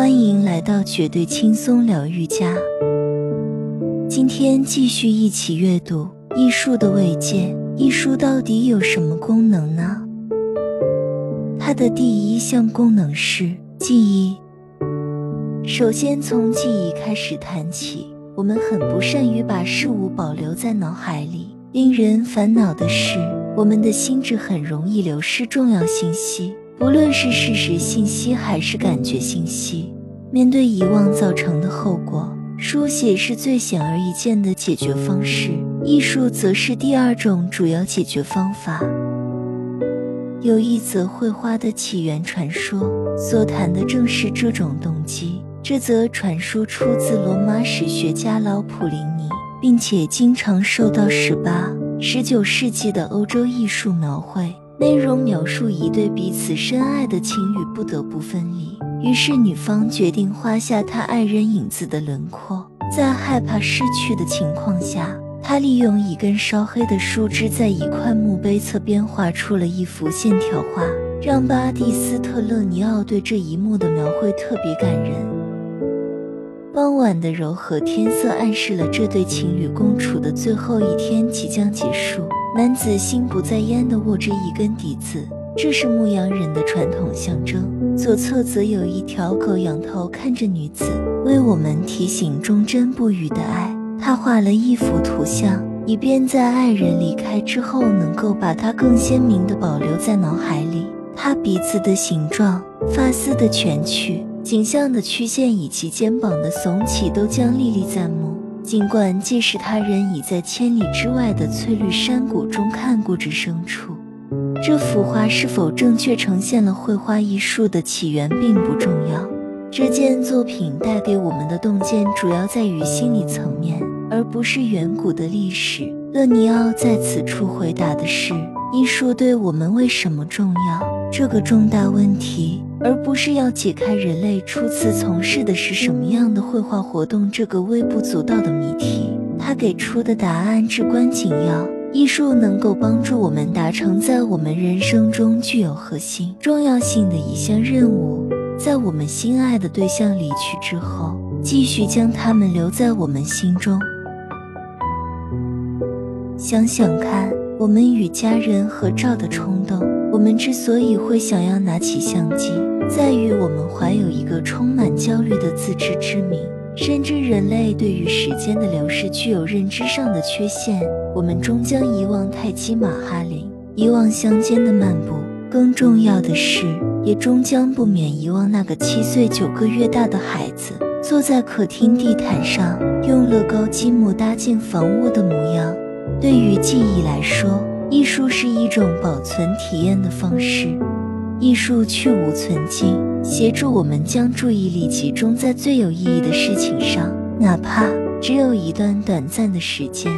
欢迎来到绝对轻松疗愈家。今天继续一起阅读《艺术的慰藉》。艺术到底有什么功能呢？它的第一项功能是记忆。首先从记忆开始谈起，我们很不善于把事物保留在脑海里。令人烦恼的是，我们的心智很容易流失重要信息。不论是事实信息还是感觉信息，面对遗忘造成的后果，书写是最显而易见的解决方式，艺术则是第二种主要解决方法。有一则绘画的起源传说，所谈的正是这种动机。这则传说出自罗马史学家老普林尼，并且经常受到十八、十九世纪的欧洲艺术描绘。内容描述一对彼此深爱的情侣不得不分离，于是女方决定画下她爱人影子的轮廓。在害怕失去的情况下，她利用一根烧黑的树枝，在一块墓碑侧边画出了一幅线条画，让巴蒂斯特勒尼奥对这一幕的描绘特别感人。傍晚的柔和天色暗示了这对情侣共处的最后一天即将结束。男子心不在焉地握着一根笛子，这是牧羊人的传统象征。左侧则有一条狗仰头看着女子，为我们提醒忠贞不渝的爱。他画了一幅图像，以便在爱人离开之后，能够把它更鲜明地保留在脑海里。他鼻子的形状、发丝的蜷曲、颈项的曲线以及肩膀的耸起，都将历历在目。尽管即使他人已在千里之外的翠绿山谷中看过这牲畜，这幅画是否正确呈现了绘画艺术的起源并不重要。这件作品带给我们的洞见主要在于心理层面，而不是远古的历史。勒尼奥在此处回答的是：艺术对我们为什么重要这个重大问题。而不是要解开人类初次从事的是什么样的绘画活动这个微不足道的谜题。他给出的答案至关紧要。艺术能够帮助我们达成在我们人生中具有核心重要性的一项任务，在我们心爱的对象离去之后，继续将他们留在我们心中。想想看，我们与家人合照的冲动，我们之所以会想要拿起相机。在于我们怀有一个充满焦虑的自知之明，深知人类对于时间的流逝具有认知上的缺陷。我们终将遗忘泰姬玛哈陵，遗忘乡间的漫步，更重要的是，也终将不免遗忘那个七岁九个月大的孩子坐在客厅地毯上用乐高积木搭建房屋的模样。对于记忆来说，艺术是一种保存体验的方式。艺术去无存经，协助我们将注意力集中在最有意义的事情上，哪怕只有一段短暂的时间。